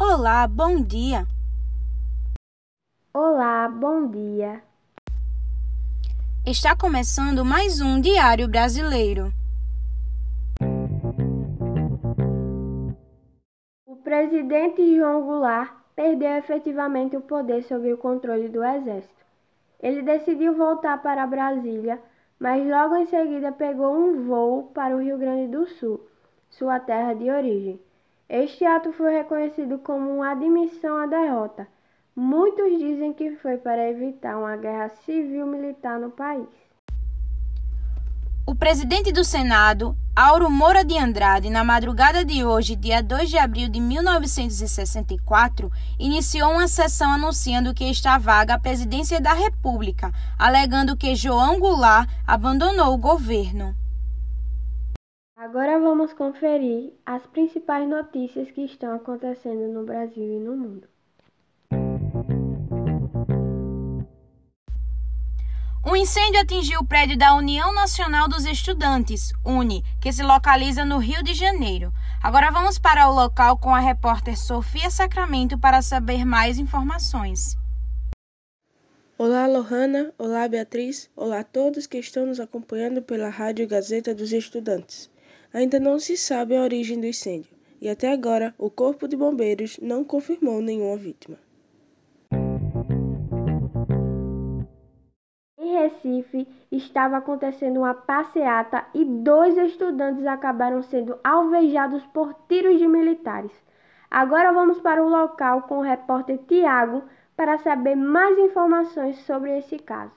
Olá, bom dia. Olá, bom dia. Está começando mais um Diário Brasileiro. O presidente João Goulart perdeu efetivamente o poder sobre o controle do exército. Ele decidiu voltar para Brasília, mas logo em seguida pegou um voo para o Rio Grande do Sul, sua terra de origem. Este ato foi reconhecido como uma admissão à derrota. Muitos dizem que foi para evitar uma guerra civil-militar no país. Presidente do Senado, Auro Moura de Andrade, na madrugada de hoje, dia 2 de abril de 1964, iniciou uma sessão anunciando que está vaga a presidência da República, alegando que João Goulart abandonou o governo. Agora vamos conferir as principais notícias que estão acontecendo no Brasil e no mundo. Incêndio atingiu o prédio da União Nacional dos Estudantes, UNE, que se localiza no Rio de Janeiro. Agora vamos para o local com a repórter Sofia Sacramento para saber mais informações. Olá, Lohana. Olá, Beatriz. Olá a todos que estão nos acompanhando pela Rádio Gazeta dos Estudantes. Ainda não se sabe a origem do incêndio e até agora o Corpo de Bombeiros não confirmou nenhuma vítima. Recife estava acontecendo uma passeata e dois estudantes acabaram sendo alvejados por tiros de militares. Agora vamos para o local com o repórter Tiago para saber mais informações sobre esse caso.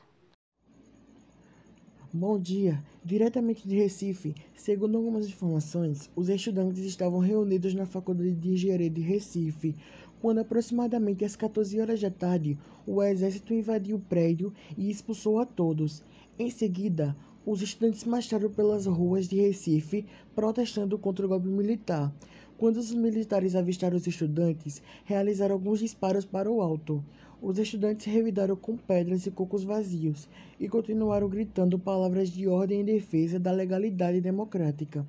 Bom dia! Diretamente de Recife, segundo algumas informações, os estudantes estavam reunidos na Faculdade de Engenharia de Recife quando, aproximadamente às 14 horas da tarde, o exército invadiu o prédio e expulsou a todos. Em seguida, os estudantes marcharam pelas ruas de Recife protestando contra o golpe militar. Quando os militares avistaram os estudantes, realizaram alguns disparos para o alto. Os estudantes revidaram com pedras e cocos vazios e continuaram gritando palavras de ordem em defesa da legalidade democrática.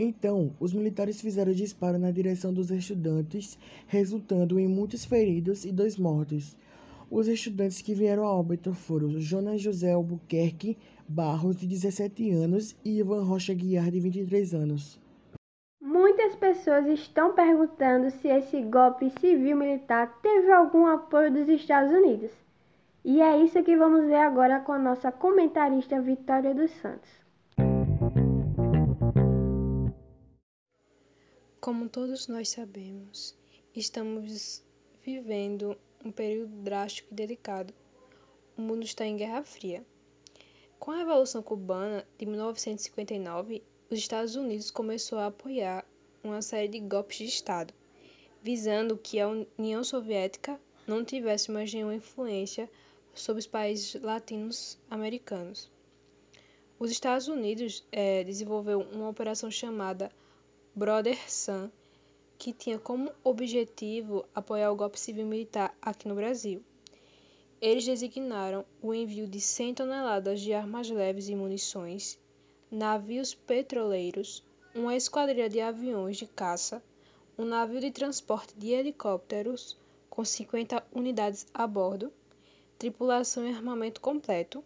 Então, os militares fizeram disparo na direção dos estudantes, resultando em muitos feridos e dois mortos. Os estudantes que vieram a óbito foram Jonas José Albuquerque Barros, de 17 anos, e Ivan Rocha Guiar, de 23 anos. Muitas pessoas estão perguntando se esse golpe civil-militar teve algum apoio dos Estados Unidos. E é isso que vamos ver agora com a nossa comentarista Vitória dos Santos. Como todos nós sabemos, estamos vivendo um período drástico e delicado. O mundo está em Guerra Fria. Com a Revolução Cubana de 1959, os Estados Unidos começou a apoiar uma série de golpes de Estado, visando que a União Soviética não tivesse mais nenhuma influência sobre os países latinos americanos. Os Estados Unidos é, desenvolveu uma operação chamada Brother Sun, que tinha como objetivo apoiar o golpe civil militar aqui no Brasil. Eles designaram o envio de 100 toneladas de armas leves e munições, navios petroleiros, uma esquadrilha de aviões de caça, um navio de transporte de helicópteros com 50 unidades a bordo, tripulação e armamento completo,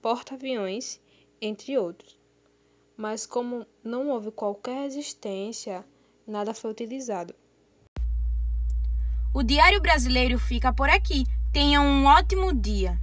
porta-aviões, entre outros mas como não houve qualquer resistência, nada foi utilizado. O Diário Brasileiro fica por aqui. Tenha um ótimo dia.